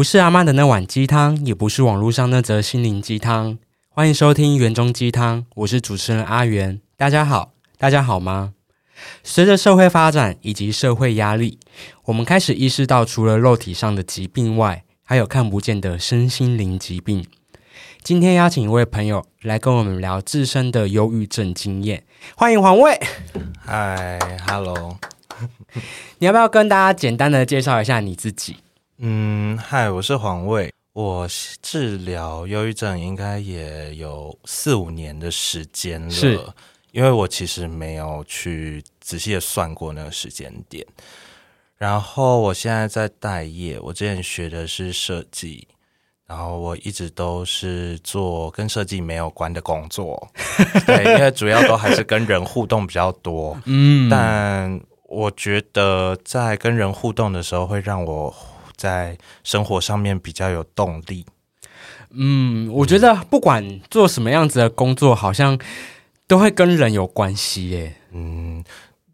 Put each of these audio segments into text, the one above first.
不是阿妈的那碗鸡汤，也不是网络上那则心灵鸡汤。欢迎收听园中鸡汤，我是主持人阿元。大家好，大家好吗？随着社会发展以及社会压力，我们开始意识到，除了肉体上的疾病外，还有看不见的身心灵疾病。今天邀请一位朋友来跟我们聊自身的忧郁症经验。欢迎黄卫，嗨，Hello，你要不要跟大家简单的介绍一下你自己？嗯，嗨，我是黄卫，我治疗忧郁症应该也有四五年的时间了，是因为我其实没有去仔细的算过那个时间点。然后我现在在待业，我之前学的是设计，然后我一直都是做跟设计没有关的工作，对，因为主要都还是跟人互动比较多。嗯，但我觉得在跟人互动的时候，会让我在生活上面比较有动力。嗯，我觉得不管做什么样子的工作，好像都会跟人有关系耶。嗯，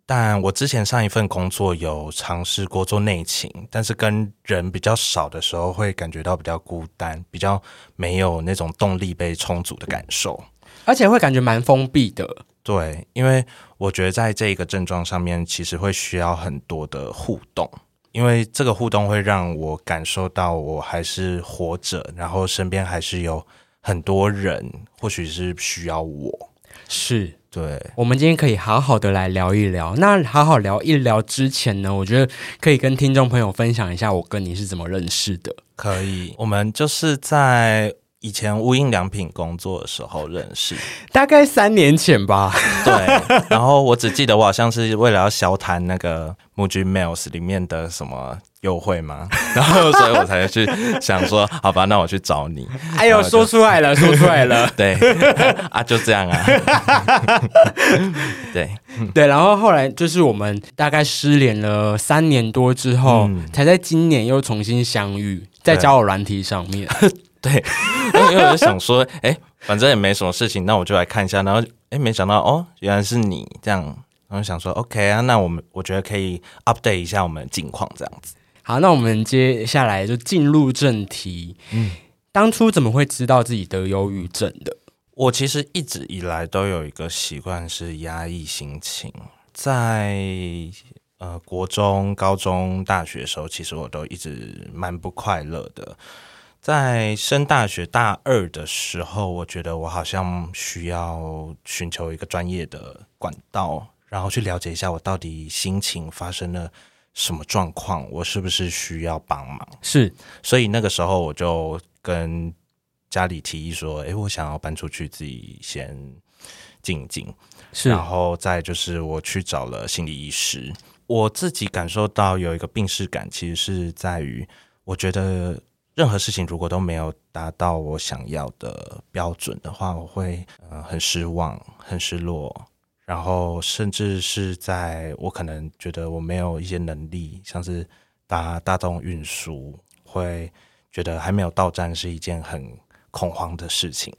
但我之前上一份工作有尝试过做内勤，但是跟人比较少的时候，会感觉到比较孤单，比较没有那种动力被充足的感受。而且会感觉蛮封闭的。对，因为我觉得在这一个症状上面，其实会需要很多的互动，因为这个互动会让我感受到我还是活着，然后身边还是有很多人，或许是需要我。是对，我们今天可以好好的来聊一聊。那好好聊一聊之前呢，我觉得可以跟听众朋友分享一下我跟你是怎么认识的。可以。我们就是在以前无印良品工作的时候认识，大概三年前吧。对。然后我只记得我好像是为了要消谈那个 Muji Mails 里面的什么优惠嘛，然后所以我才去想说，好吧，那我去找你。哎呦，说出来了，说出来了。对 啊，就这样啊。对，对，然后后来就是我们大概失联了三年多之后，嗯才在今年又重新相遇，在交友软体上面。对，因为我就想说，哎、反正也没什么事情，那我就来看一下。然后，哎、没想到哦，原来是你这样。然后想说，OK 啊，那我们我觉得可以 update 一下我们的近况，这样子。好，那我们接下来就进入正题。嗯，当初怎么会知道自己得忧郁症的？我其实一直以来都有一个习惯是压抑心情，在呃国中、高中、大学的时候，其实我都一直蛮不快乐的。在升大学大二的时候，我觉得我好像需要寻求一个专业的管道，然后去了解一下我到底心情发生了什么状况，我是不是需要帮忙。是所以那个时候我就跟家里提议说：“诶，我想要搬出去，自己先静一静。”是然后再就是我去找了心理医师，我自己感受到有一个病逝感，其实是在于我觉得任何事情如果都没有达到我想要的标准的话，我会呃很失望、很失落，然后甚至是在我可能觉得我没有一些能力，像是搭大众运输，会觉得还没有到站是一件很恐慌的事情，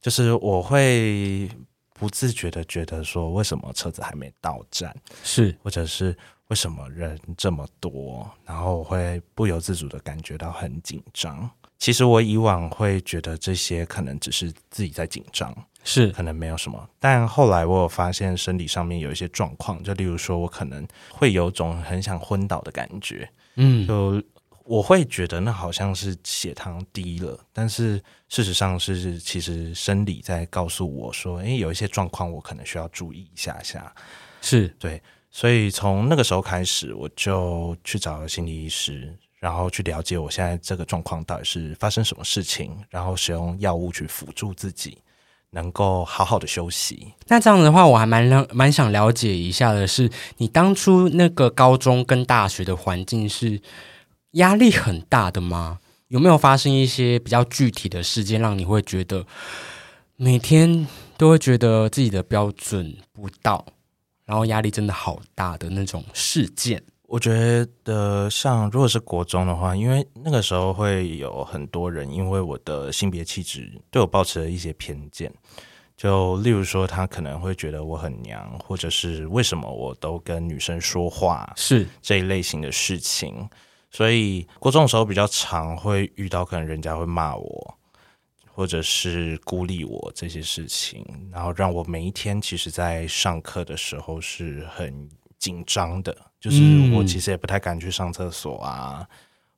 就是我会不自觉的觉得说，为什么车子还没到站，是。或者是为什么人这么多，然后我会不由自主的感觉到很紧张。其实我以往会觉得这些可能只是自己在紧张，是可能没有什么。但后来我有发现身体上面有一些状况，就例如说我可能会有种很想昏倒的感觉，嗯就我会觉得那好像是血糖低了，但是事实上是其实生理在告诉我说，诶，有一些状况我可能需要注意一下下。是对，所以从那个时候开始，我就去找心理医师，然后去了解我现在这个状况到底是发生什么事情，然后使用药物去辅助自己能够好好的休息。那这样的话，我还蛮了蛮想了解一下的是，你当初那个高中跟大学的环境是压力很大的吗？有没有发生一些比较具体的事件，让你会觉得每天都会觉得自己的标准不到，然后压力真的好大的那种事件？我觉得像如果是国中的话，因为那个时候会有很多人因为我的性别气质对我抱持了一些偏见，就例如说他可能会觉得我很娘，或者是为什么我都跟女生说话是这一类型的事情。所以国中的时候比较常会遇到，可能人家会骂我，或者是孤立我这些事情，然后让我每一天其实，在上课的时候是很紧张的，就是我其实也不太敢去上厕所啊，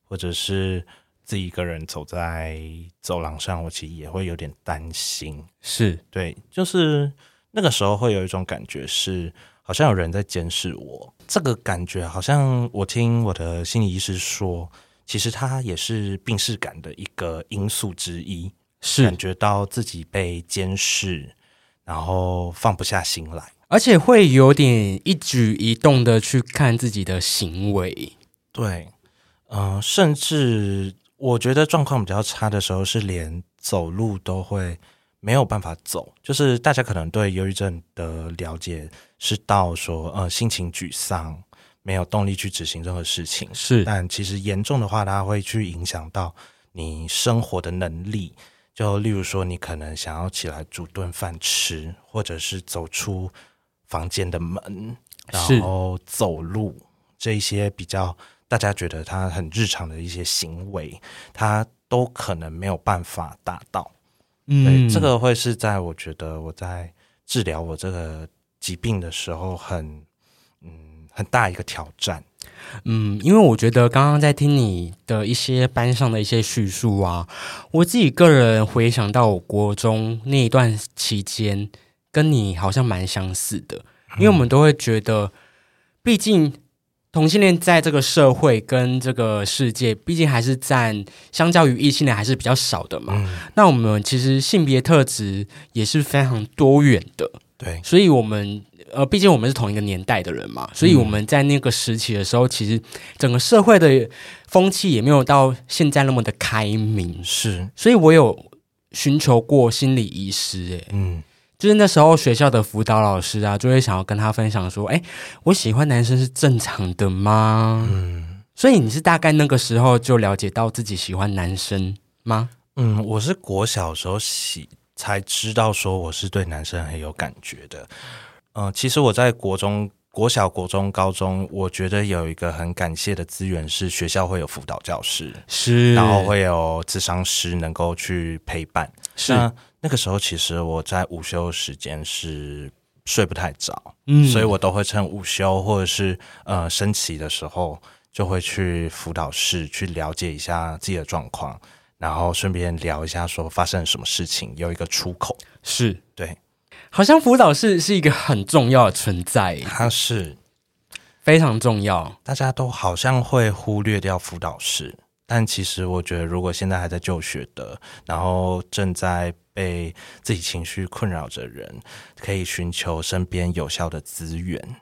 或者是自己一个人走在走廊上，我其实也会有点担心。是对，就是那个时候会有一种感觉是。好像有人在监视我，这个感觉好像我听我的心理医师说，其实他也是病视感的一个因素之一，是感觉到自己被监视，然后放不下心来，而且会有点一举一动的去看自己的行为。对，嗯，甚至我觉得状况比较差的时候，是连走路都会。没有办法走，就是大家可能对忧郁症的了解是到说，呃，心情沮丧，没有动力去执行任何事情。是，但其实严重的话，它会去影响到你生活的能力。就例如说，你可能想要起来煮顿饭吃，或者是走出房间的门，然后走路，这一些比较大家觉得他很日常的一些行为，他都可能没有办法达到。嗯，这个会是在我觉得我在治疗我这个疾病的时候，很嗯很大一个挑战。嗯，因为我觉得刚刚在听你的一些班上的一些叙述啊，我自己个人回想到我国中那一段期间，跟你好像蛮相似的，因为我们都会觉得，毕竟。同性恋在这个社会跟这个世界，毕竟还是占相较于异性恋还是比较少的嘛。那我们其实性别特质也是非常多元的。对，所以我们呃，毕竟我们是同一个年代的人嘛，所以我们在那个时期的时候，其实整个社会的风气也没有到现在那么的开明。是，所以我有寻求过心理医师。哎，嗯。就是那时候学校的辅导老师啊，就会想要跟他分享说：“哎，我喜欢男生是正常的吗？”嗯，所以你是大概那个时候就了解到自己喜欢男生吗？嗯，我是国小时候喜才知道说我是对男生很有感觉的。嗯，其实我在国中、国小、国中、高中，我觉得有一个很感谢的资源是学校会有辅导教师，是，然后会有智商师能够去陪伴，是。那个时候，其实我在午休时间是睡不太着，嗯，所以我都会趁午休或者是呃升旗的时候，就会去辅导室去了解一下自己的状况，然后顺便聊一下说发生了什么事情，有一个出口。是对，好像辅导室是一个很重要的存在，它是非常重要，大家都好像会忽略掉辅导室。但其实我觉得，如果现在还在就学的，然后正在被自己情绪困扰着人，可以寻求身边有效的资源。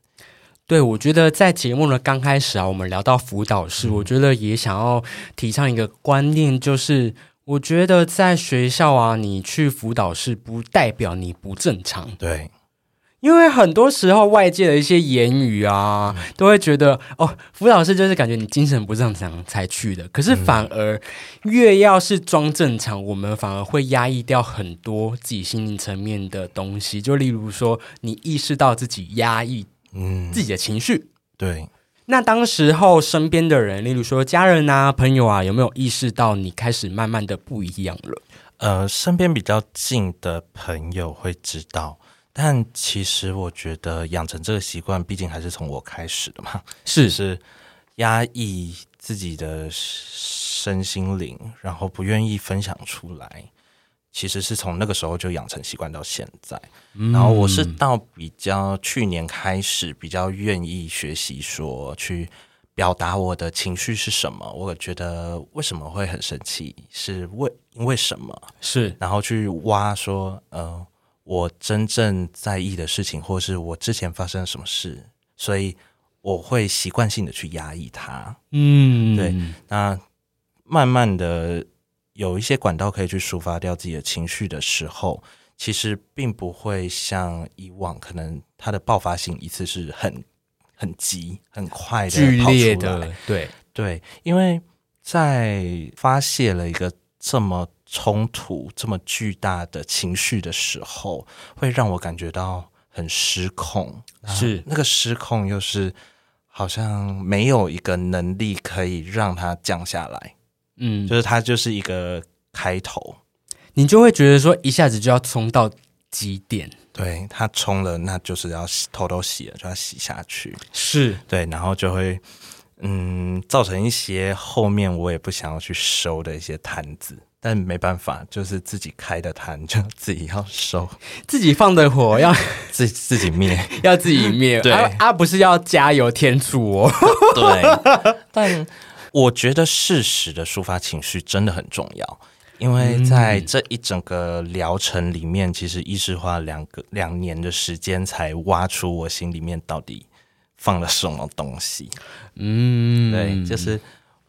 对，我觉得在节目的刚开始啊，我们聊到辅导室，我觉得也想要提倡一个观念，就是我觉得在学校啊，你去辅导室不代表你不正常。对。因为很多时候外界的一些言语啊，都会觉得哦，辅导室就是感觉你精神不正常才去的。可是反而越要是装正常，我们反而会压抑掉很多自己心灵层面的东西。就例如说，你意识到自己压抑嗯自己的情绪，对。那当时候身边的人，例如说家人啊、朋友啊，有没有意识到你开始慢慢的不一样了？呃，身边比较近的朋友会知道。但其实我觉得养成这个习惯，毕竟还是从我开始的嘛。是是，压抑自己的身心灵，然后不愿意分享出来，其实是从那个时候就养成习惯到现在。然后我是到比较去年开始，比较愿意学习说去表达我的情绪是什么。我觉得为什么会很生气，是为因为什么？是然后去挖说，呃。我真正在意的事情，或是我之前发生了什么事，所以我会习惯性的去压抑它。嗯，对。那慢慢的有一些管道可以去抒发掉自己的情绪的时候，其实并不会像以往，可能它的爆发性一次是很很急、很快的、剧烈的。对对，因为在发泄了一个这么。冲突这么巨大的情绪的时候，会让我感觉到很失控。是那个失控，又是好像没有一个能力可以让它降下来，嗯，就是它就是一个开头。你就会觉得说一下子就要冲到极点，对它冲了，那就是要洗偷偷洗了，就要洗下去。是。对，然后就会嗯造成一些后面我也不想要去收的一些摊子，但没办法，就是自己开的摊就自己要收，自己放的火要 自己自己灭。要自己灭，对。啊啊，不是要加油添醋哦，对，但我觉得适时的抒发情绪真的很重要，因为在这一整个疗程里面，其实医师花两个两年的时间才挖出我心里面到底放了什么东西。嗯，对，就是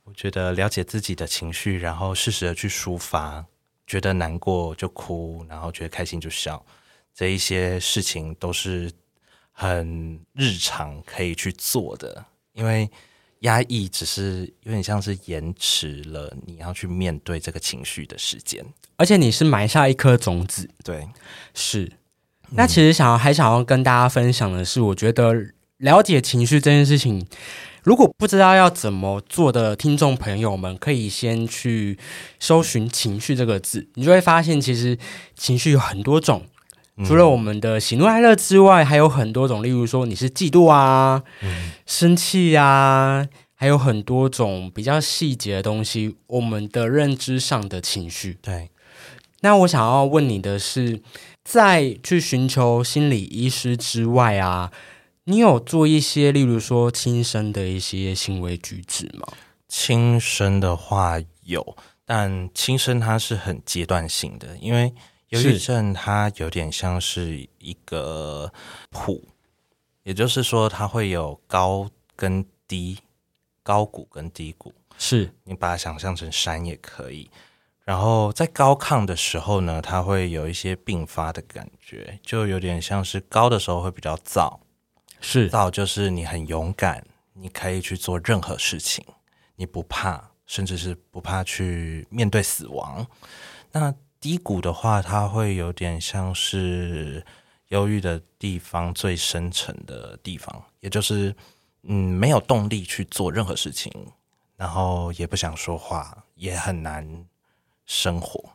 我觉得了解自己的情绪，然后适时的去抒发，觉得难过就哭，然后觉得开心就笑，这一些事情都是很日常可以去做的，因为压抑只是有点像是延迟了你要去面对这个情绪的时间。而且你是埋下一颗种子，对，是。那其实想要还想要跟大家分享的是，我觉得了解情绪这件事情，如果不知道要怎么做的听众朋友们，可以先去搜寻“情绪”这个字，你就会发现，其实情绪有很多种。除了我们的喜怒哀乐之外，还有很多种，例如说你是嫉妒啊、生气啊，还有很多种比较细节的东西，我们的认知上的情绪。对，那我想要问你的是，在去寻求心理医师之外啊，你有做一些，例如说轻生的一些行为举止吗？轻生的话有，但轻生它是很阶段性的，因为忧郁症它有点像是一个谱，也就是说它会有高跟低，高谷跟低谷，是你把它想象成山也可以。然后在高亢的时候呢，它会有一些并发的感觉，就有点像是高的时候会比较燥，是燥就是你很勇敢，你可以去做任何事情，你不怕，甚至是不怕去面对死亡。那低谷的话，它会有点像是忧郁的地方最深层的地方，也就是嗯没有动力去做任何事情，然后也不想说话，也很难生活。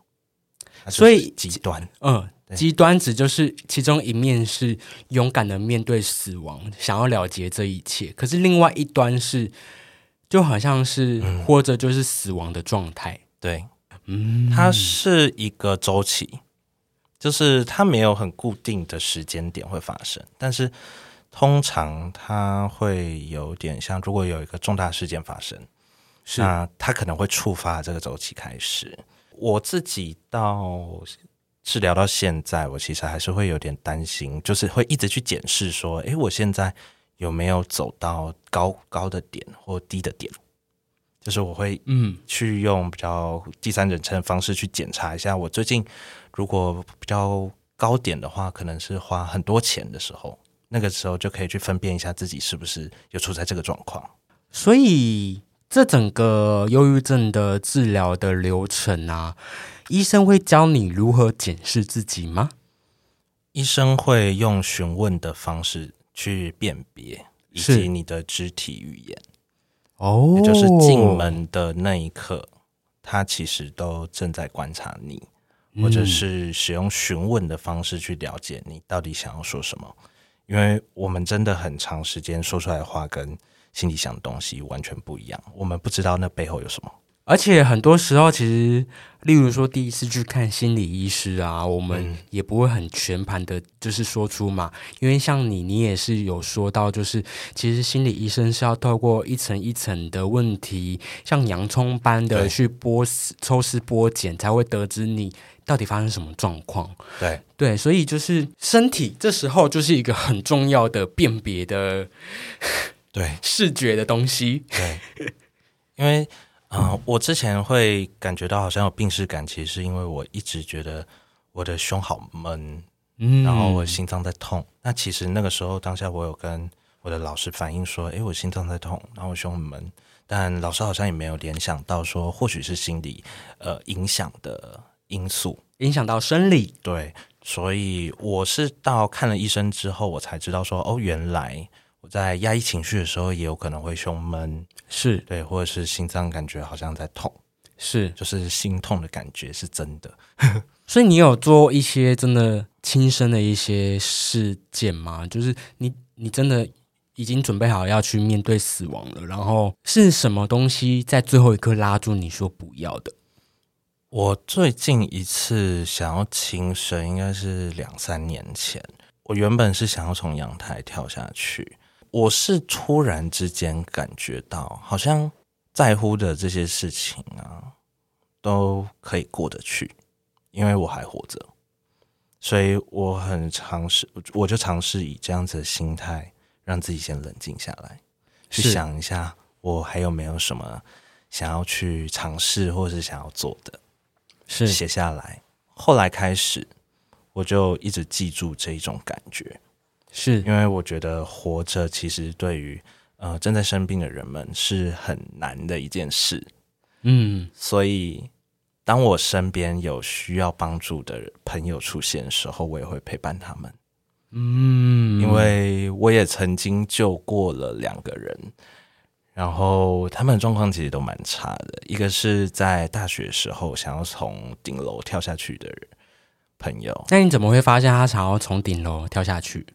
所以极端，嗯，极端值就是其中一面是勇敢的面对死亡，想要了结这一切，可是另外一端是就好像是活着就是死亡的状态。对。嗯，它是一个周期，就是它没有很固定的时间点会发生，但是通常它会有点像，如果有一个重大事件发生，是那它可能会触发这个周期开始。我自己到治疗到现在，我其实还是会有点担心，就是会一直去检视说，诶，我现在有没有走到高高的点或低的点？就是我会嗯去用比较第三人称的方式去检查一下，我最近如果比较高点的话，可能是花很多钱的时候，那个时候就可以去分辨一下自己是不是有处在这个状况。所以这整个忧郁症的治疗的流程啊，医生会教你如何检视自己吗？医生会用询问的方式去辨别，以及你的肢体语言，哦也就是进门的那一刻，他其实都正在观察你，或者是使用询问的方式去了解你到底想要说什么。因为我们真的很长时间说出来的话跟心里想的东西完全不一样，我们不知道那背后有什么。而且很多时候，其实，例如说第一次去看心理医师啊，我们也不会很全盘的，就是说出嘛。因为像你，你也是有说到，就是其实心理医生是要透过一层一层的问题，像洋葱般的去剥丝、抽丝剥茧，才会得知你到底发生什么状况。对，对，所以就是身体这时候就是一个很重要的辨别的对，视觉的东西。对，因为啊、呃我之前会感觉到好像有病逝感，其实是因为我一直觉得我的胸好闷，嗯然后我心脏在痛。那其实那个时候当下我有跟我的老师反映说，诶，我心脏在痛，然后我胸很闷，但老师好像也没有联想到说，或许是心理呃影响的因素。影响到生理。对，所以我是到看了医生之后，我才知道说，哦，原来我在压抑情绪的时候，也有可能会胸闷，是对，或者是心脏感觉好像在痛，是，就是心痛的感觉是真的。所以你有做一些真的亲身的一些事件吗？就是你你真的已经准备好要去面对死亡了，然后是什么东西在最后一刻拉住你说不要的？我最近一次想要轻生，应该是两三年前。我原本是想要从阳台跳下去，我是突然之间感觉到，好像在乎的这些事情啊，都可以过得去，因为我还活着，所以我很尝试，我就尝试以这样子的心态，让自己先冷静下来，去想一下，我还有没有什么想要去尝试或是想要做的。是写下来。后来开始，我就一直记住这一种感觉，是因为我觉得活着其实对于呃正在生病的人们是很难的一件事。嗯所以，当我身边有需要帮助的朋友出现的时候，我也会陪伴他们，嗯，因为我也曾经救过了两个人。然后他们的状况其实都蛮差的，一个是在大学时候想要从顶楼跳下去的人朋友，那你怎么会发现他想要从顶楼跳下去？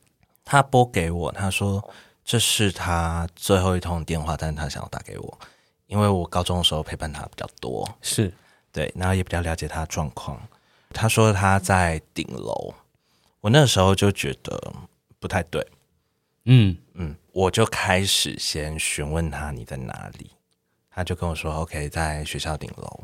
他拨给我，他说这是他最后一通电话，但是他想要打给我，因为我高中的时候陪伴他比较多，是。对，然后也比较了解他的状况。他说他在顶楼，我那时候就觉得不太对，嗯。嗯，我就开始先询问他你在哪里，他就跟我说 OK 在学校顶楼，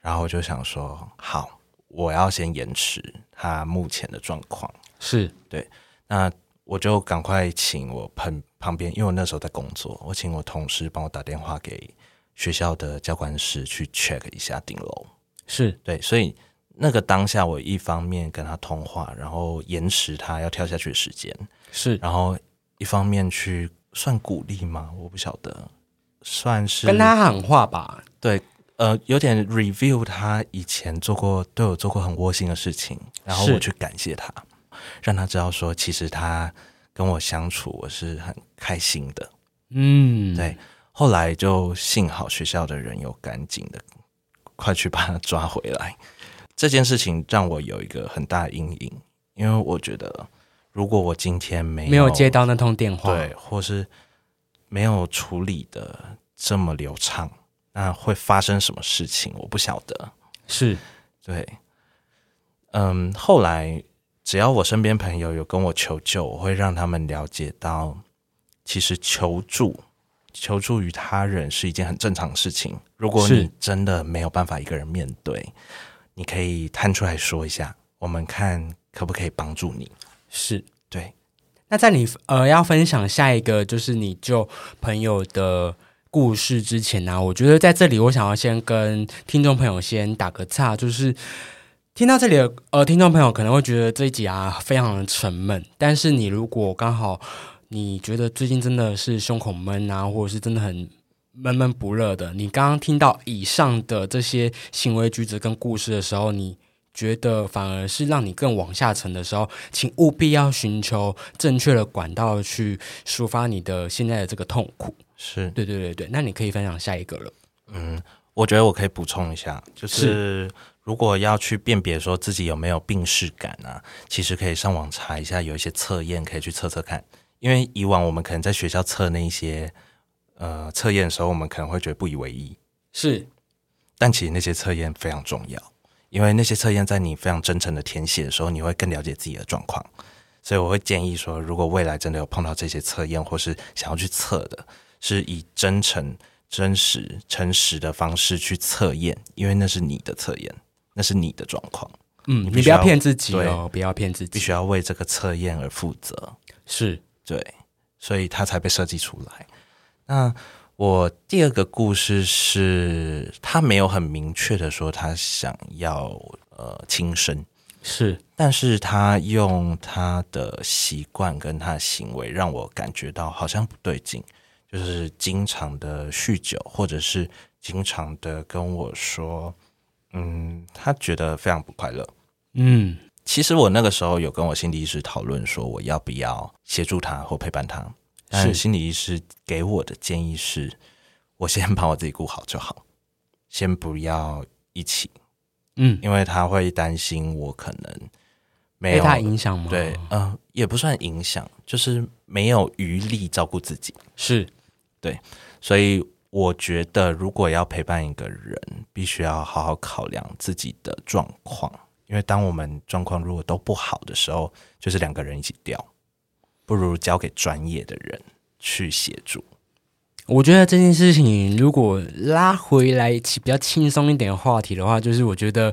然后我就想说好，我要先延迟他目前的状况，是。对那我就赶快请我旁旁边，因为我那时候在工作，我请我同事帮我打电话给学校的教官室去 check 一下顶楼。是对，所以那个当下，我一方面跟他通话，然后延迟他要跳下去的时间，是，然后一方面去算鼓励吗？我不晓得，算是跟他喊话吧。对，呃，有点 review 他以前做过对我做过很窝心的事情，然后我去感谢他，让他知道说，其实他跟我相处我是很开心的。嗯，对，后来就幸好学校的人有赶紧的快去把他抓回来。这件事情让我有一个很大的阴影，因为我觉得如果我今天没有没有接到那通电话，对，或是没有处理的这么流畅，那会发生什么事情？我不晓得。是对，嗯，后来只要我身边朋友有跟我求救，我会让他们了解到，其实求助、求助于他人是一件很正常的事情。如果你真的没有办法一个人面对，你可以摊出来说一下，我们看可不可以帮助你。是。对，那在你呃要分享下一个就是你救朋友的故事之前呢、我觉得在这里我想要先跟听众朋友先打个岔，就是听到这里的呃听众朋友可能会觉得这一集啊非常的沉闷，但是你如果刚好你觉得最近真的是胸口闷啊，或者是真的很闷闷不乐的，你刚刚听到以上的这些行为举止跟故事的时候，你觉得反而是让你更往下沉的时候，请务必要寻求正确的管道去抒发你的现在的这个痛苦。是，对对对对，那你可以分享下一个了。嗯，我觉得我可以补充一下，就是如果要去辨别说自己有没有病逝感啊，其实可以上网查一下，有一些测验可以去测测看。因为以往我们可能在学校测那一些呃测验的时候，我们可能会觉得不以为意，是但其实那些测验非常重要，因为那些测验在你非常真诚的填写的时候，你会更了解自己的状况。所以我会建议说，如果未来真的有碰到这些测验，或是想要去测的，是以真诚、真实、诚实的方式去测验，因为那是你的测验，那是你的状况，嗯，你不要骗自己哦，不要骗自己。必须要为这个测验而负责。是对，所以他才被设计出来。那我第二个故事是，他没有很明确的说他想要呃轻生，是但是他用他的习惯跟他的行为让我感觉到好像不对劲，就是经常的酗酒，或者是经常的跟我说，嗯，他觉得非常不快乐。嗯其实我那个时候有跟我心理医师讨论说，我要不要协助他或陪伴他。但是心理医师给我的建议是，我先把我自己顾好就好，先不要一起，嗯，因为他会担心我可能没被有他影响吗？对，呃，也不算影响，就是没有余力照顾自己。是对所以我觉得，如果要陪伴一个人，必须要好好考量自己的状况，因为当我们状况如果都不好的时候，就是两个人一起掉，不如交给专业的人去协助。我觉得这件事情如果拉回来起比较轻松一点的话题的话，就是我觉得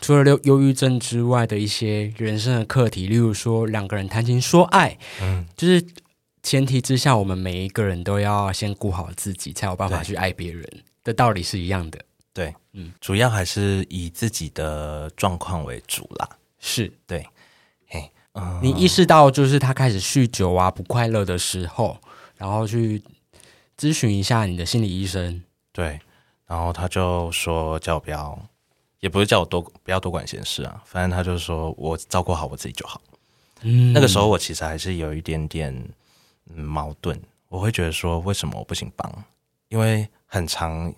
除了忧忧郁症之外的一些人生的课题，例如说两个人谈情说爱，嗯，就是前提之下，我们每一个人都要先顾好自己，才有办法去爱别人的道理是一样的。对，嗯嗯，主要还是以自己的状况为主啦。是对，嘿，嗯、你意识到就是他开始酗酒啊、不快乐的时候，然后去咨询一下你的心理医生。对，然后他就说叫我不要，也不是叫我多不要多管闲事啊，反正他就说我照顾好我自己就好。嗯那个时候我其实还是有一点点嗯矛盾，我会觉得说为什么我不行帮？因为很长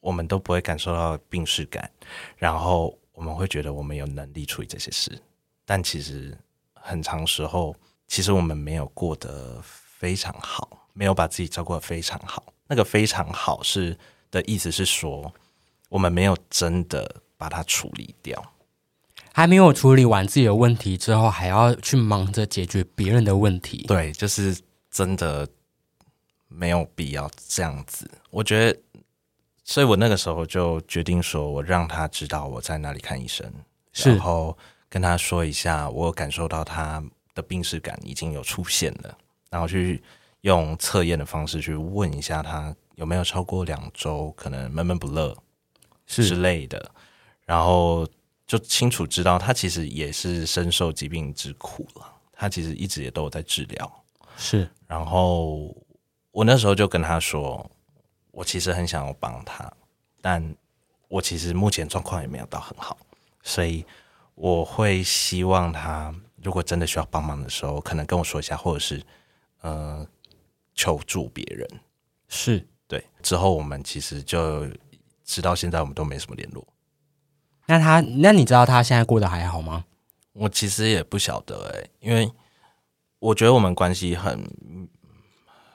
我们都不会感受到病逝感，然后我们会觉得我们有能力处理这些事，但其实很长时候，其实我们没有过得非常好，没有把自己照顾得非常好。那个非常好是的意思是说，我们没有真的把它处理掉。还没有处理完自己的问题之后，还要去忙着解决别人的问题。对，就是真的没有必要这样子。我觉得，所以我那个时候就决定说，我让他知道我在哪里看医生，然后跟他说一下，我感受到他的病史感已经有出现了，然后去用测验的方式去问一下他有没有超过两周，可能闷闷不乐之类的，然后就清楚知道他其实也是深受疾病之苦了，他其实一直也都有在治疗。是，然后我那时候就跟他说，我其实很想要帮他，但我其实目前状况也没有到很好，所以我会希望他如果真的需要帮忙的时候，可能跟我说一下，或者是呃求助别人。是。对，之后我们其实就直到现在我们都没什么联络。那他，那你知道他现在过得还好吗？我其实也不晓得哎、因为我觉得我们关系很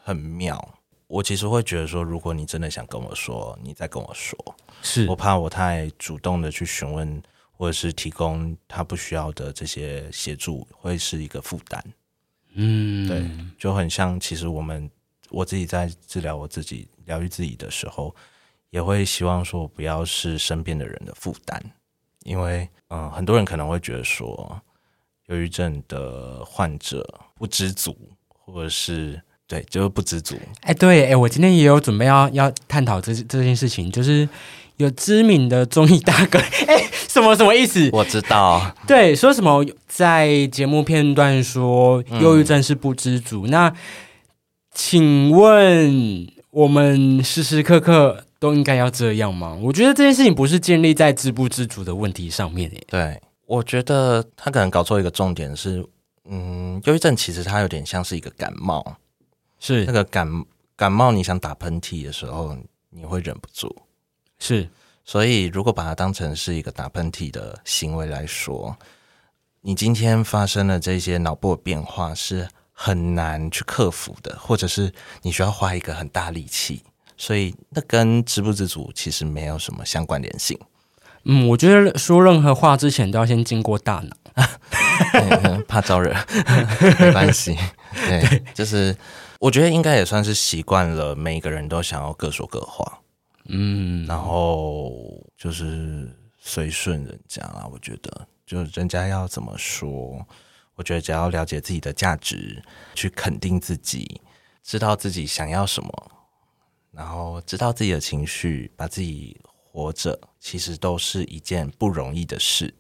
很妙。我其实会觉得说，如果你真的想跟我说，你再跟我说。是我怕我太主动的去询问，或者是提供他不需要的这些协助，会是一个负担。嗯，对，就很像，其实我们我自己在治疗我自己、疗愈自己的时候，也会希望说，我不要是身边的人的负担，因为嗯、呃很多人可能会觉得说，忧郁症的患者不知足，或者是对，就是不知足。哎，对，哎，我今天也有准备要要探讨这这件事情，就是有知名的综艺大哥，哎，什么什么意思？我知道，对，说什么在节目片段说忧郁症是不知足，那请问我们时时刻刻都应该要这样吗？我觉得这件事情不是建立在知不知足的问题上面，诶，对，我觉得他可能搞错一个重点是，嗯，忧郁症其实它有点像是一个感冒，是那是个感感冒，你想打喷嚏的时候，你会忍不住。是，所以，如果把它当成是一个打喷嚏的行为来说，你今天发生了这些脑部的变化是很难去克服的，或者是你需要花一个很大力气，所以那跟知不知足其实没有什么相关联性。嗯，我觉得说任何话之前都要先经过大脑，嗯怕招惹，没关系。对，就是我觉得应该也算是习惯了，每一个人都想要各说各话，嗯，然后就是随顺人家啦。我觉得，就人家要怎么说，我觉得只要了解自己的价值，去肯定自己，知道自己想要什么，然后知道自己的情绪，把自己活着，其实都是一件不容易的事。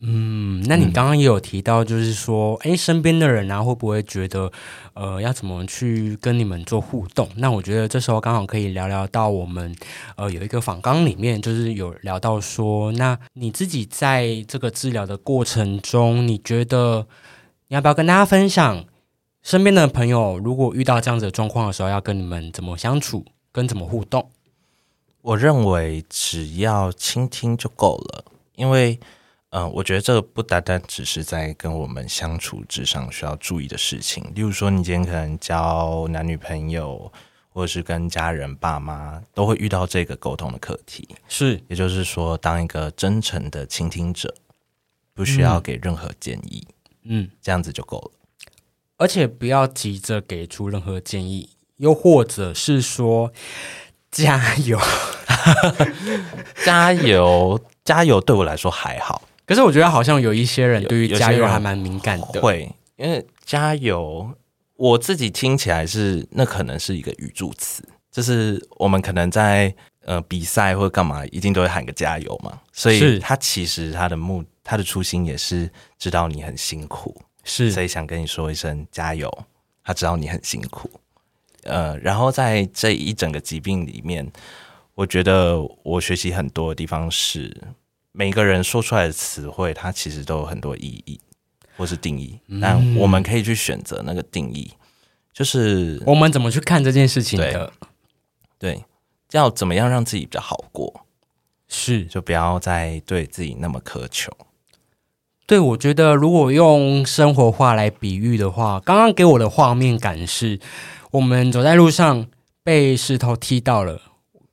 嗯，那你刚刚也有提到，就是说，哎、身边的人啊，会不会觉得，呃，要怎么去跟你们做互动？那我觉得这时候刚好可以聊聊到我们，呃，有一个访纲里面，就是有聊到说，那你自己在这个治疗的过程中，你觉得你要不要跟大家分享身边的朋友如果遇到这样子的状况的时候，要跟你们怎么相处，跟怎么互动？我认为只要倾听就够了，因为，嗯、我觉得这个不单单只是在跟我们相处之上需要注意的事情。例如说，你今天可能交男女朋友，或者是跟家人、爸妈，都会遇到这个沟通的课题。是，也就是说，当一个真诚的倾听者，不需要给任何建议，嗯，这样子就够了。而且不要急着给出任何建议，又或者是说 加油。加油，加油，对我来说还好。可是我觉得好像有一些人对于有有些人加油还蛮敏感的。会，因为加油，我自己听起来是那可能是一个语助词，就是我们可能在呃比赛或者干嘛，一定都会喊个加油嘛。所是以他其实他的目他的初心也是知道你很辛苦，是所是以想跟你说一声加油。他知道你很辛苦，呃，然后在这一整个疾病里面，我觉得我学习很多的地方是，每个人说出来的词汇，它其实都有很多意义或是定义，但我们可以去选择那个定义，就是我们怎么去看这件事情的？对，要怎么样让自己比较好过，是就不要再对自己那么苛求。对，我觉得如果用生活化来比喻的话，刚刚给我的画面感是，我们走在路上被石头踢到了，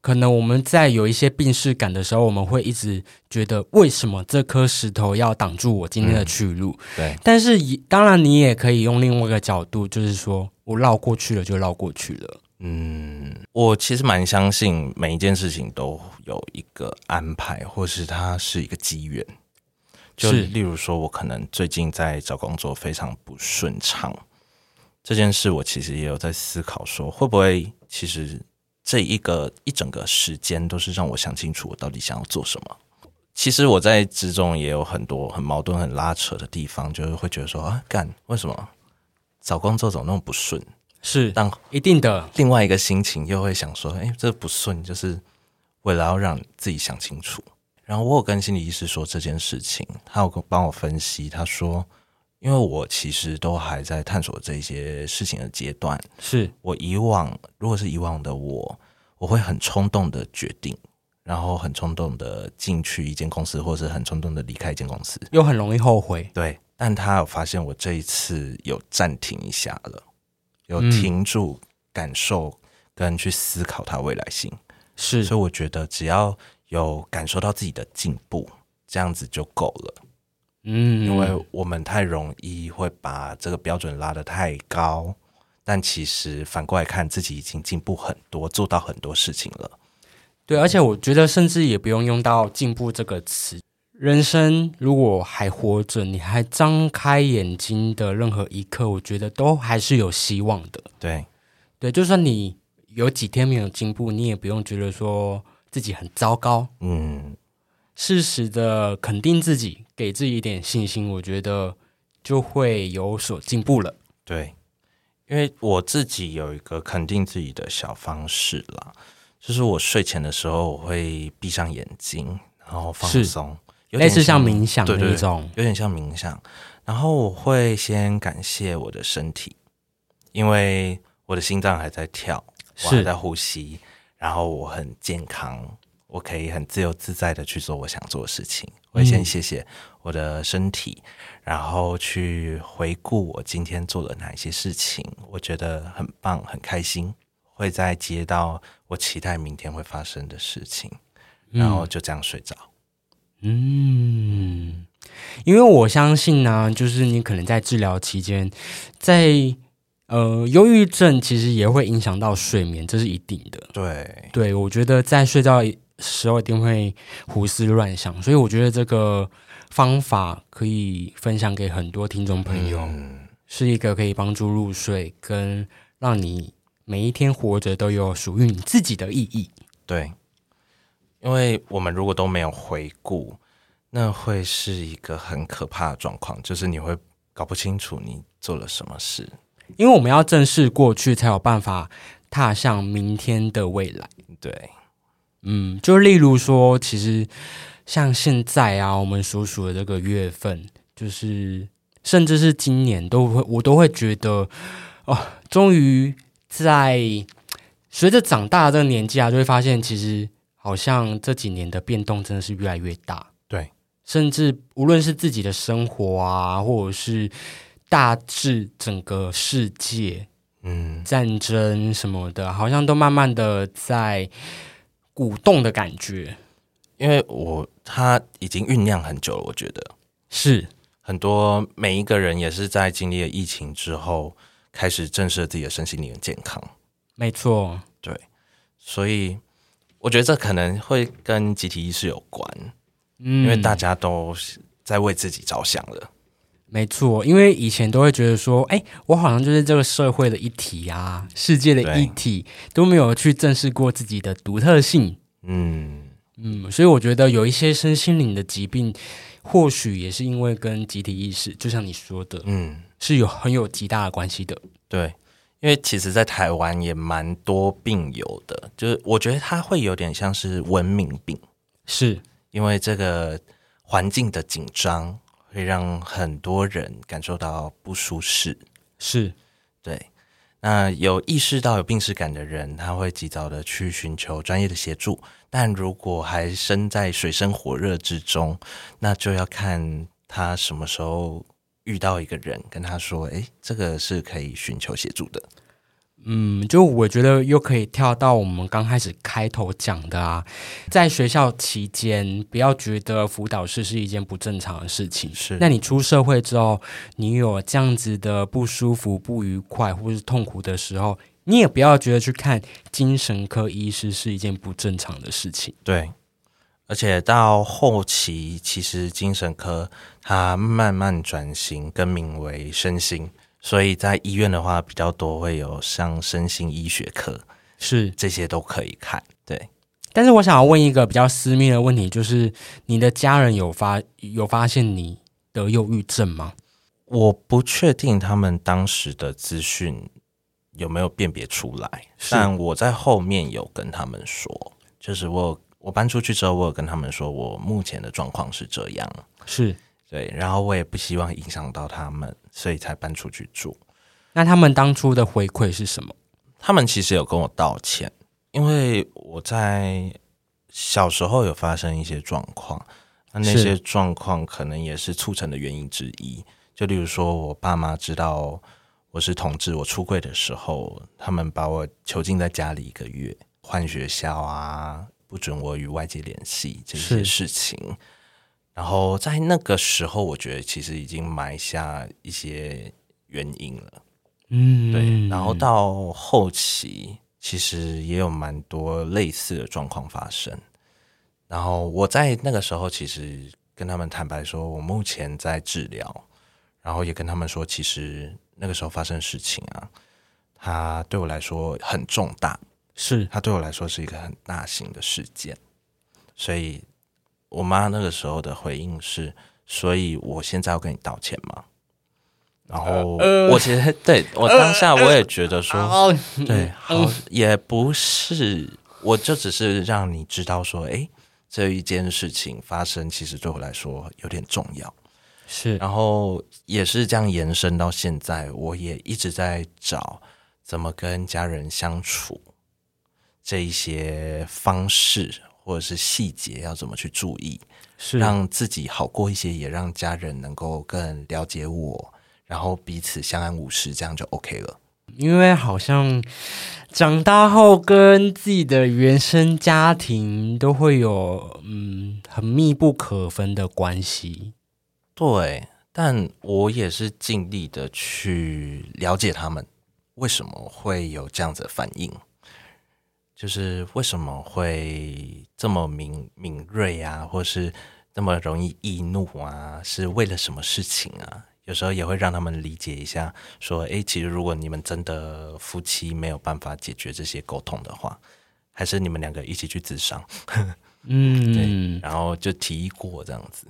可能我们在有一些病逝感的时候，我们会一直觉得为什么这颗石头要挡住我今天的去路？对，但是以当然你也可以用另外一个角度，就是说我绕过去了就绕过去了。嗯，我其实蛮相信每一件事情都有一个安排，或是它是一个机缘。就是例如说，我可能最近在找工作非常不顺畅，这件事我其实也有在思考，说会不会其实这一个一整个时间都是让我想清楚我到底想要做什么。其实我在之中也有很多很矛盾、很拉扯的地方，就是会觉得说啊，干为什么找工作怎么那么不顺？是但一定的，另外一个心情又会想说，哎、这不顺，就是为了要让自己想清楚。然后我有跟心理医师说这件事情，他有跟帮我分析，他说，因为我其实都还在探索这些事情的阶段，是我以往如果是以往的我，我会很冲动的决定，然后很冲动的进去一间公司，或者是很冲动的离开一间公司。又很容易后悔。对，但他有发现我这一次有暂停一下了，有嗯停住感受跟去思考它未来性，是所以我觉得只要有感受到自己的进步，这样子就够了。嗯，因为我们太容易会把这个标准拉得太高，但其实反过来看，自己已经进步很多，做到很多事情了。对，而且我觉得甚至也不用用到“进步”这个词。人生如果还活着，你还张开眼睛的任何一刻，我觉得都还是有希望的。对，对，就算你有几天没有进步，你也不用觉得说自己很糟糕。嗯，适时的肯定自己，给自己一点信心，我觉得就会有所进步了。对，因为我自己有一个肯定自己的小方式啦，就是我睡前的时候我会闭上眼睛，然后放是松，有点类似像冥想对对那一种，有点像冥想。然后我会先感谢我的身体，因为我的心脏还在跳，我还是在呼吸，然后我很健康，我可以很自由自在的去做我想做的事情。我会先嗯谢谢我的身体，然后去回顾我今天做了哪一些事情，我觉得很棒，很开心。会再接到我期待明天会发生的事情，然后就这样睡着。嗯，因为我相信呢、就是你可能在治疗期间，在呃忧郁症其实也会影响到睡眠，这是一定的。对，对我觉得在睡觉时候一定会胡思乱想，所以我觉得这个方法可以分享给很多听众朋友。嗯，是一个可以帮助入睡，跟让你每一天活着都有属于你自己的意义。对，因为我们如果都没有回顾，那会是一个很可怕的状况，就是你会搞不清楚你做了什么事。因为我们要正视过去，才有办法踏向明天的未来。对，嗯，就例如说，其实像现在啊，我们所属的这个月份，就是甚至是今年都会，我都会觉得，哦，终于在随着长大这个年纪啊，就会发现，其实好像这几年的变动真的是越来越大。对，甚至无论是自己的生活啊，或者是大致整个世界嗯，战争什么的，好像都慢慢的在鼓动的感觉。因为我他已经酝酿很久了，我觉得是，很多每一个人也是在经历了疫情之后，开始正视自己的身心灵的健康。没错，对所以我觉得这可能会跟集体意识有关，嗯，因为大家都是在为自己着想了。没错，因为以前都会觉得说，哎，我好像就是这个社会的一体啊，世界的一体，都没有去正视过自己的独特性。嗯，嗯，所以我觉得有一些身心灵的疾病，或许也是因为跟集体意识，就像你说的，嗯，是有很有极大的关系的。对，因为其实，在台湾也蛮多病友的，就是我觉得他会有点像是文明病，是，因为这个环境的紧张会让很多人感受到不舒适。是，对，那有意识到有病耻感的人，他会及早的去寻求专业的协助。但如果还身在水深火热之中，那就要看他什么时候遇到一个人，跟他说：“诶，这个是可以寻求协助的。嗯，就我觉得又可以跳到我们刚开始开头讲的啊，在学校期间，不要觉得辅导室是一件不正常的事情。是那你出社会之后，你有这样子的不舒服、不愉快或是痛苦的时候，你也不要觉得去看精神科医师是一件不正常的事情。对，而且到后期，其实精神科它慢慢转型更名为身心，所以在医院的话比较多会有像身心医学科是，这些都可以看。对，但是我想要问一个比较私密的问题，就是你的家人有发有发现你得忧郁症吗？我不确定他们当时的资讯有没有辨别出来，但我在后面有跟他们说，就是我我搬出去之后，我有跟他们说我目前的状况是这样，是。对，然后我也不希望影响到他们，所以才搬出去住。那他们当初的回馈是什么？他们其实有跟我道歉，因为我在小时候有发生一些状况，那那些状况可能也是促成的原因之一。就例如说，我爸妈知道我是同志，我出柜的时候，他们把我囚禁在家里一个月，换学校啊，不准我与外界联系这些事情。然后在那个时候，我觉得其实已经埋下一些原因了。嗯对，然后到后期其实也有蛮多类似的状况发生。然后我在那个时候其实跟他们坦白说，我目前在治疗，然后也跟他们说，其实那个时候发生的事情啊，它对我来说很重大，是它对我来说是一个很大型的事件。所以我妈那个时候的回应是：所以我现在要跟你道歉吗？然后呃我其实对我当下我也觉得说，哦，对，好，也不是，我就只是让你知道说，哎，这一件事情发生，其实对我来说有点重要。是然后也是这样延伸到现在，我也一直在找怎么跟家人相处这一些方式或者是细节要怎么去注意，是让自己好过一些，也让家人能够更了解我，然后彼此相安无事，这样就 OK 了。因为好像长大后跟自己的原生家庭都会有嗯很密不可分的关系。对，但我也是尽力的去了解他们为什么会有这样子的反应，就是为什么会这么敏敏锐啊，或是那么容易易怒啊，是为了什么事情啊？有时候也会让他们理解一下，说，诶，其实如果你们真的夫妻没有办法解决这些沟通的话，还是你们两个一起去自商，嗯，对然后就提议过这样子。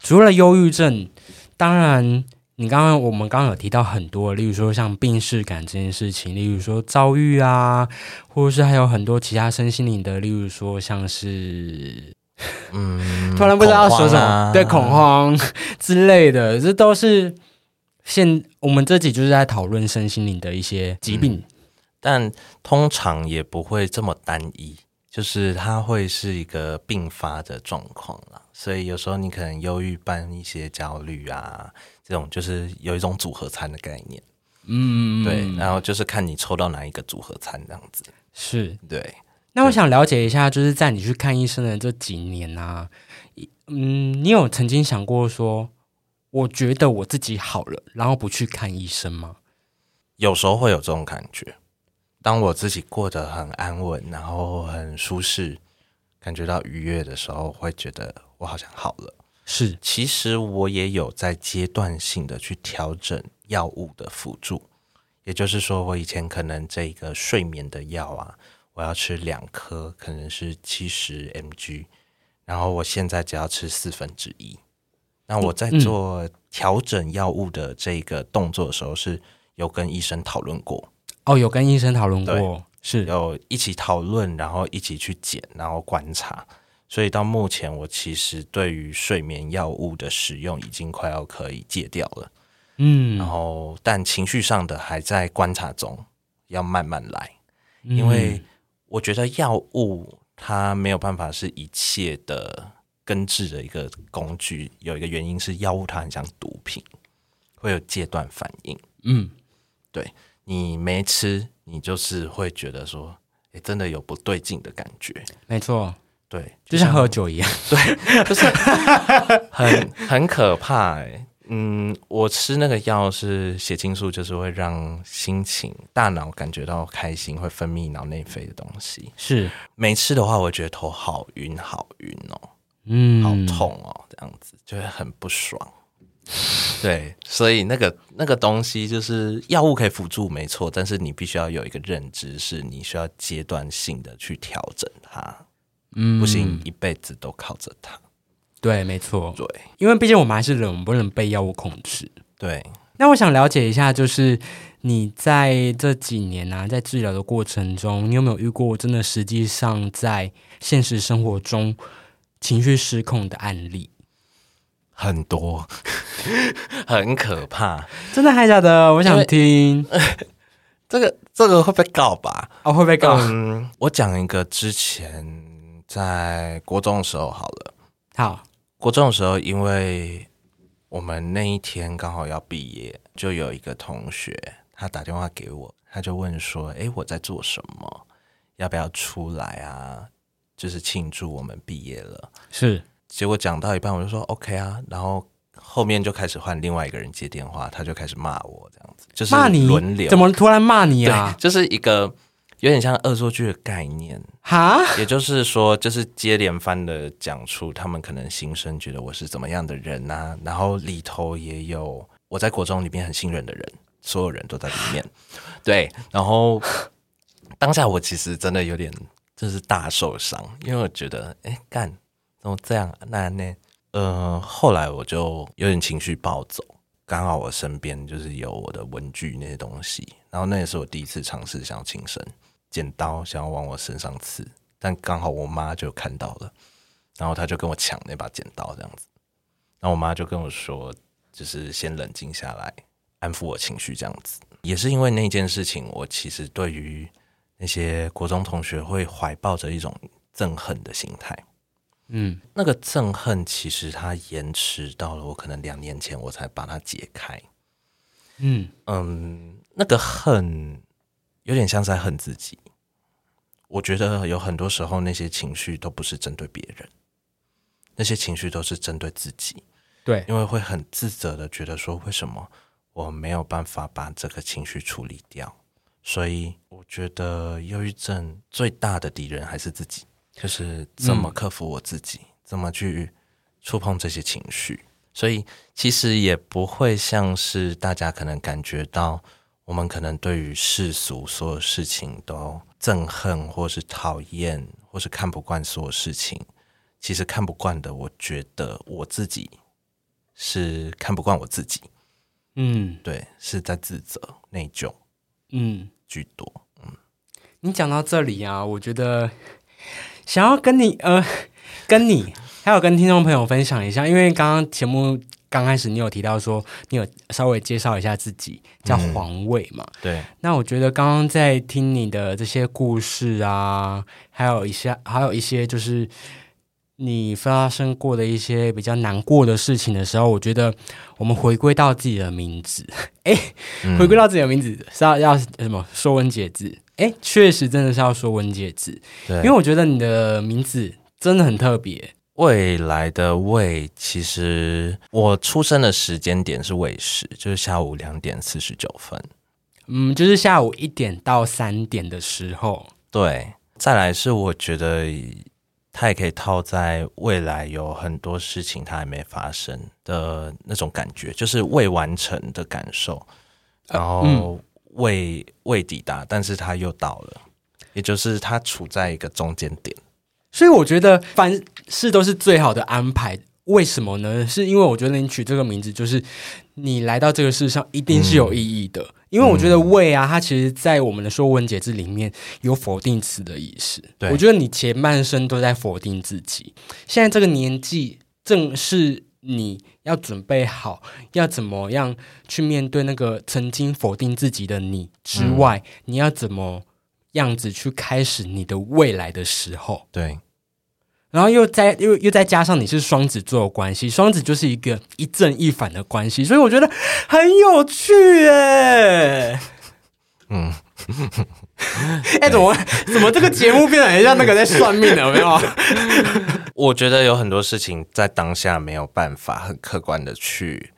除了忧郁症，当然，你刚刚我们刚刚有提到很多，例如说像病逝感这件事情，例如说遭遇啊，或者是还有很多其他身心灵的，例如说像是嗯，突然不知道要说什么，对恐慌 之类的，这都是现我们这集就是在讨论身心灵的一些疾病，但通常也不会这么单一，就是它会是一个并发的状况啦。所以有时候你可能忧郁伴一些焦虑啊，这种就是有一种组合餐的概念。嗯，对，然后就是看你抽到哪一个组合餐这样子。是。对，那我想了解一下，就是在你去看医生的这几年啊，嗯，你有曾经想过说，我觉得我自己好了，然后不去看医生吗？有时候会有这种感觉。当我自己过得很安稳，然后很舒适，感觉到愉悦的时候，会觉得我好像好了。是，其实我也有在阶段性的去调整药物的辅助，也就是说，我以前可能这个睡眠的药啊，我要吃两颗，可能是七十 mg，然后我现在只要吃四分之一。那我在做调整药物的这个动作的时候，是有跟医生讨论过，哦，有跟医生讨论过，是，有一起讨论，然后一起去检，然后观察。所以到目前，我其实对于睡眠药物的使用已经快要可以戒掉了。嗯，然后，但情绪上的还在观察中，要慢慢来。嗯因为我觉得药物它没有办法是一切的根治的一个工具。有一个原因是药物它很像毒品，会有戒断反应。嗯，对你没吃，你就是会觉得说，诶，真的有不对劲的感觉。没错，对，就像喝酒一样，对就是很很可怕哎、嗯，我吃那个药是血清素，就是会让心情、大脑感觉到开心，会分泌脑内啡的东西。是，没吃的话，我觉得头好晕，好晕哦，嗯，好痛哦，这样子就会很不爽。对，所以那个那个东西就是药物可以辅助，没错，但是你必须要有一个认知，是你需要阶段性的去调整它，嗯不行，一辈子都靠着它。对，没错，对因为毕竟我们还是人，我们不能被药物控制。对，那我想了解一下，就是你在这几年啊，在治疗的过程中，你有没有遇过真的实际上在现实生活中情绪失控的案例？很多，很可怕。真的还假的？我想听。这个这个会被告吧？哦，会被告？嗯，我讲一个之前在国中的时候好了。好，国中的时候，因为我们那一天刚好要毕业，就有一个同学他打电话给我，他就问说：“诶，我在做什么？要不要出来啊？就是庆祝我们毕业了。”是结果讲到一半，我就说 OK 啊，然后后面就开始换另外一个人接电话，他就开始骂我，这样子就是骂你轮流，怎么突然骂你啊对，？就是一个有点像恶作剧的概念，哈？也就是说，就是接连番的讲出他们可能心声，觉得我是怎么样的人啊，然后里头也有我在国中里面很信任的人，所有人都在里面，对，然后当下我其实真的有点就是大受伤，因为我觉得，哎，干怎么这样？那那呃，后来我就有点情绪暴走，刚好我身边就是有我的文具那些东西，然后那也是我第一次尝试想要轻生，剪刀想要往我身上刺，但刚好我妈就看到了，然后她就跟我抢那把剪刀这样子，然后我妈就跟我说，就是先冷静下来，安抚我情绪这样子。也是因为那件事情，我其实对于那些国中同学会怀抱着一种憎恨的心态。嗯，那个憎恨其实它延迟到了我可能两年前我才把它解开。嗯，嗯，那个恨有点像在恨自己。我觉得有很多时候那些情绪都不是针对别人，那些情绪都是针对自己，对，因为会很自责的觉得说，为什么我没有办法把这个情绪处理掉？所以我觉得忧郁症最大的敌人还是自己，就是怎么克服我自己，怎么去触碰这些情绪。所以其实也不会像是大家可能感觉到，我们可能对于世俗所有事情都憎恨，或是讨厌，或是看不惯所有事情。其实看不惯的，我觉得我自己是看不惯我自己，嗯对，是在自责、内疚嗯。居多。嗯你讲到这里啊，我觉得想要跟你呃，跟你还有跟听众朋友分享一下，因为刚刚节目刚开始你有提到说，你有稍微介绍一下自己，叫黄卫嘛？对，那我觉得刚刚在听你的这些故事啊，还有一些，还有一些就是你发生过的一些比较难过的事情的时候，我觉得我们回归到自己的名字，哎，回归到自己的名字是要要什么？说文解字，哎，确实真的是要说文解字，因为我觉得你的名字真的很特别。未来的未，其实我出生的时间点是未时，就是下午两点四十九分。嗯，就是下午一点到三点的时候。对，再来是我觉得它也可以套在未来有很多事情它还没发生的那种感觉，就是未完成的感受，然后未未抵达，但是它又到了，也就是它处在一个中间点。所以我觉得凡事都是最好的安排。为什么呢？是因为我觉得你取这个名字，就是你来到这个世上一定是有意义的。因为我觉得“为”啊，它其实在我们的《说文解字》里面有否定词的意思。我觉得你前半生都在否定自己，现在这个年纪正是你要准备好要怎么样去面对那个曾经否定自己的你之外，你要怎么？样子去开始你的未来的时候，对，然后又再又又再加上你是双子座的关系，双子就是一个一正一反的关系，所以我觉得很有趣耶。嗯，哎，怎么怎么这个节目变得很像那个在算命的？有没有？我觉得有很多事情在当下没有办法很客观的去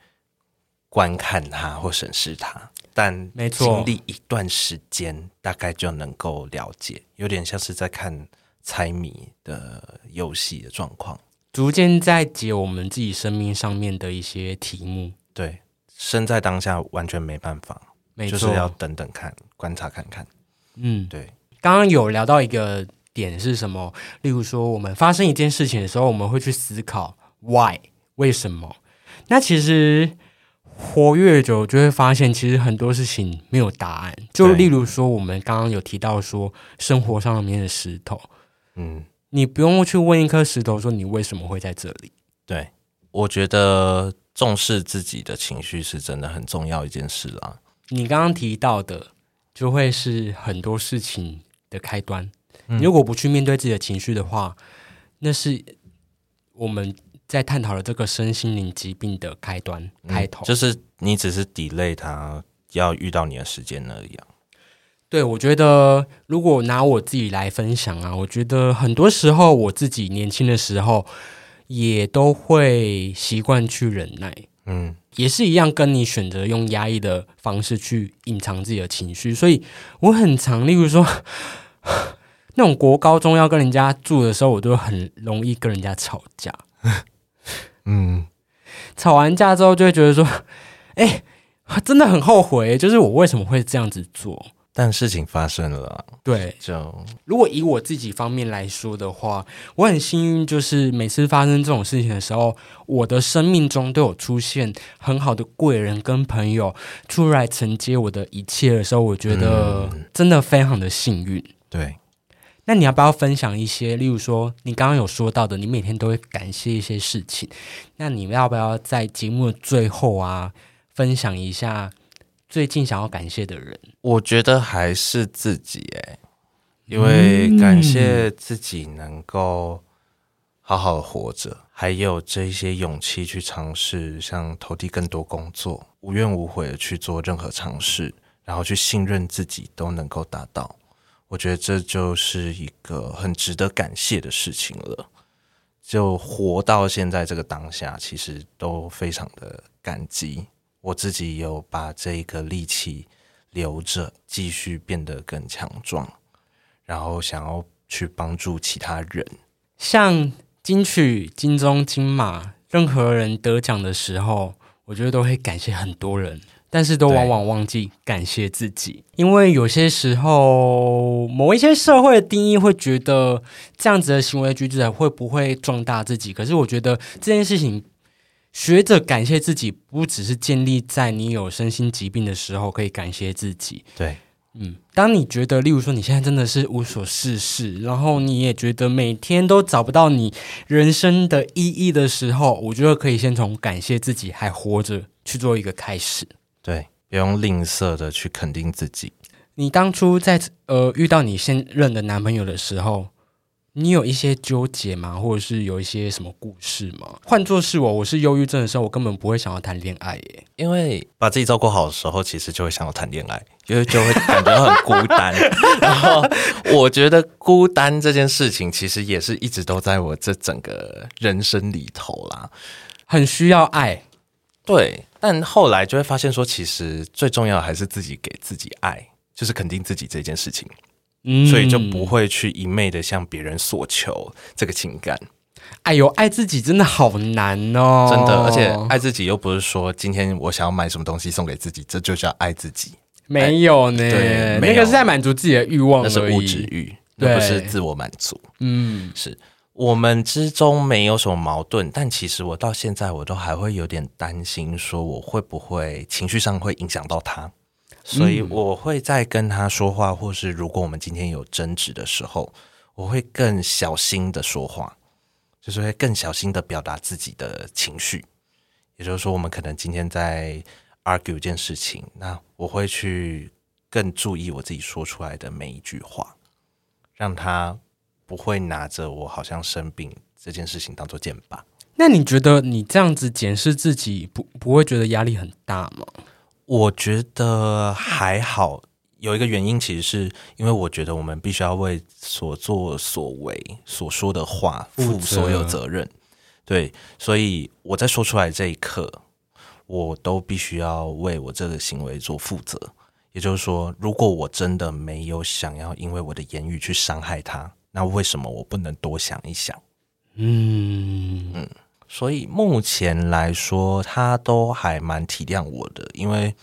观看它或审视它。但没错，经历一段时间，大概就能够了解，有点像是在看猜谜的游戏的状况，逐渐在解我们自己生命上面的一些题目。对，身在当下完全没办法，就是要等等看，观察看看。嗯，对。刚刚有聊到一个点是什么？例如说，我们发生一件事情的时候，我们会去思考 why 为什么？那其实。活越久，就会发现其实很多事情没有答案。就例如说，我们刚刚有提到说，生活上面的石头，嗯，你不用去问一颗石头说你为什么会在这里。对，我觉得重视自己的情绪是真的很重要一件事啦。你刚刚提到的，就会是很多事情的开端。你如果不去面对自己的情绪的话，那是我们。在探讨了这个身心灵疾病的开端开头，就是你只是 delay 他要遇到你的时间而已。对，我觉得如果拿我自己来分享啊，我觉得很多时候我自己年轻的时候也都会习惯去忍耐，嗯，也是一样，跟你选择用压抑的方式去隐藏自己的情绪，所以我很常，例如说 那种国高中要跟人家住的时候，我都很容易跟人家吵架。嗯，吵完架之后就会觉得说，哎，真的很后悔，就是我为什么会这样子做？但事情发生了，对，就。如果以我自己方面来说的话，我很幸运，就是每次发生这种事情的时候，我的生命中都有出现很好的贵人跟朋友出来承接我的一切的时候，我觉得真的非常的幸运，对。那你要不要分享一些，例如说你刚刚有说到的，你每天都会感谢一些事情，那你要不要在节目的最后啊，分享一下最近想要感谢的人？我觉得还是自己诶，因为感谢自己能够好好活着，还有这一些勇气去尝试，像投递更多工作，无怨无悔的去做任何尝试，然后去信任自己都能够达到。我觉得这就是一个很值得感谢的事情了。就活到现在这个当下，其实都非常的感激。我自己有把这个力气留着，继续变得更强壮，然后想要去帮助其他人。像金曲、金钟、金马，任何人得奖的时候，我觉得都会感谢很多人。但是都往往忘记感谢自己，因为有些时候某一些社会的定义会觉得这样子的行为举止会不会壮大自己？可是我觉得这件事情，学着感谢自己，不只是建立在你有身心疾病的时候可以感谢自己。对，嗯，当你觉得，例如说你现在真的是无所事事，然后你也觉得每天都找不到你人生的意义的时候，我觉得可以先从感谢自己还活着去做一个开始。对，不用吝啬的去肯定自己。你当初在呃遇到你现任的男朋友的时候，你有一些纠结吗？或者是有一些什么故事吗？换作是我，我是忧郁症的时候，我根本不会想要谈恋爱耶。因为把自己照顾好的时候，其实就会想要谈恋爱，因为就会感觉很孤单。然后我觉得孤单这件事情，其实也是一直都在我这整个人生里头啦，很需要爱。对，但后来就会发现说，其实最重要的还是自己给自己爱，就是肯定自己这件事情。嗯所以就不会去一昧的向别人索求这个情感，哎呦，爱自己真的好难哦，真的，而且爱自己又不是说今天我想要买什么东西送给自己，这就叫爱自己，没有呢，那个是在满足自己的欲望，那是物质欲，对那不是自我满足。嗯，是我们之中没有什么矛盾，但其实我到现在我都还会有点担心，说我会不会情绪上会影响到他，所以我会在跟他说话，或是如果我们今天有争执的时候，我会更小心的说话，就是会更小心的表达自己的情绪。也就是说，我们可能今天在 argue 一件事情，那我会去更注意我自己说出来的每一句话，让他不会拿着我好像生病这件事情当做箭靶。那你觉得你这样子检视自己，不不会觉得压力很大吗？我觉得还好，有一个原因，其实是因为我觉得我们必须要为所作所为、所说的话负所有责任。对，所以我在说出来这一刻，我都必须要为我这个行为做负责。也就是说，如果我真的没有想要因为我的言语去伤害他，那为什么我不能多想一想？嗯，所以目前来说，他都还蛮体谅我的，因为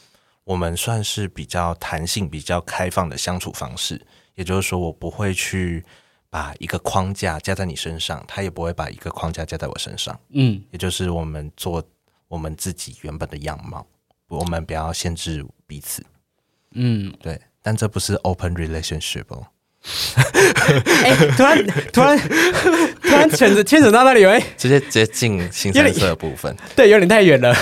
我们算是比较弹性、比较开放的相处方式。也就是说，我不会去把一个框架加在你身上，他也不会把一个框架加在我身上。嗯，也就是我们做我们自己原本的样貌，我们不要限制彼此。嗯，对，但这不是 open relationship 哦。哎、突然突然突然牵扯牵扯到那里，哎，直接直接进新三色的部分。对，有点太远了。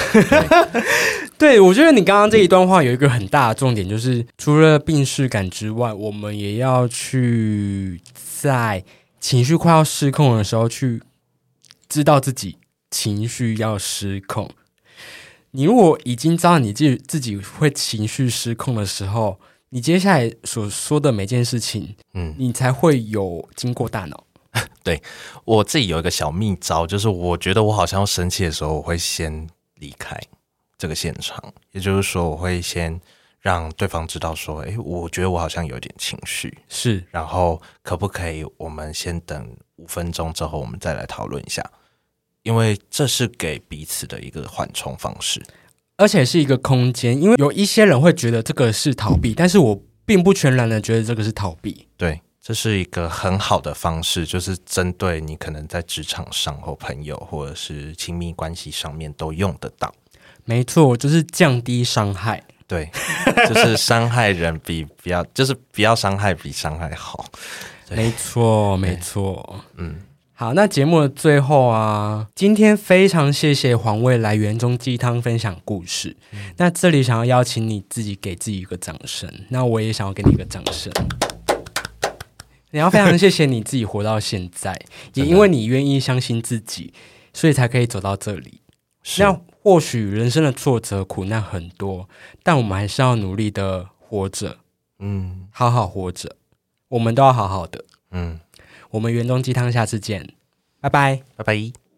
对，我觉得你刚刚这一段话有一个很大的重点，就是除了病视感之外，我们也要去在情绪快要失控的时候，去知道自己情绪要失控。你如果已经知道你自己自己会情绪失控的时候，你接下来所说的每件事情，嗯，你才会有经过大脑。对我自己有一个小秘招，就是我觉得我好像要生气的时候，我会先离开这个现场，也就是说，我会先让对方知道说，诶，我觉得我好像有点情绪，是，然后可不可以我们先等五分钟之后，我们再来讨论一下，因为这是给彼此的一个缓冲方式。而且是一个空间，因为有一些人会觉得这个是逃避，但是我并不全然的觉得这个是逃避。对，这是一个很好的方式，就是针对你可能在职场上或朋友或者是亲密关系上面都用得到。没错，就是降低伤害。对，就是伤害人比不要，就是不要伤害比伤害好。没错，没错。嗯，好，那节目的最后啊，今天非常谢谢黄卫来园中鸡汤分享故事。那这里想要邀请你自己给自己一个掌声，那我也想要给你一个掌声。你要非常谢谢你自己活到现在，也因为你愿意相信自己，所以才可以走到这里。是那或许人生的挫折、苦难很多，但我们还是要努力的活着，嗯好好活着。我们都要好好的。嗯，我们原装鸡汤，下次见，拜拜。拜拜。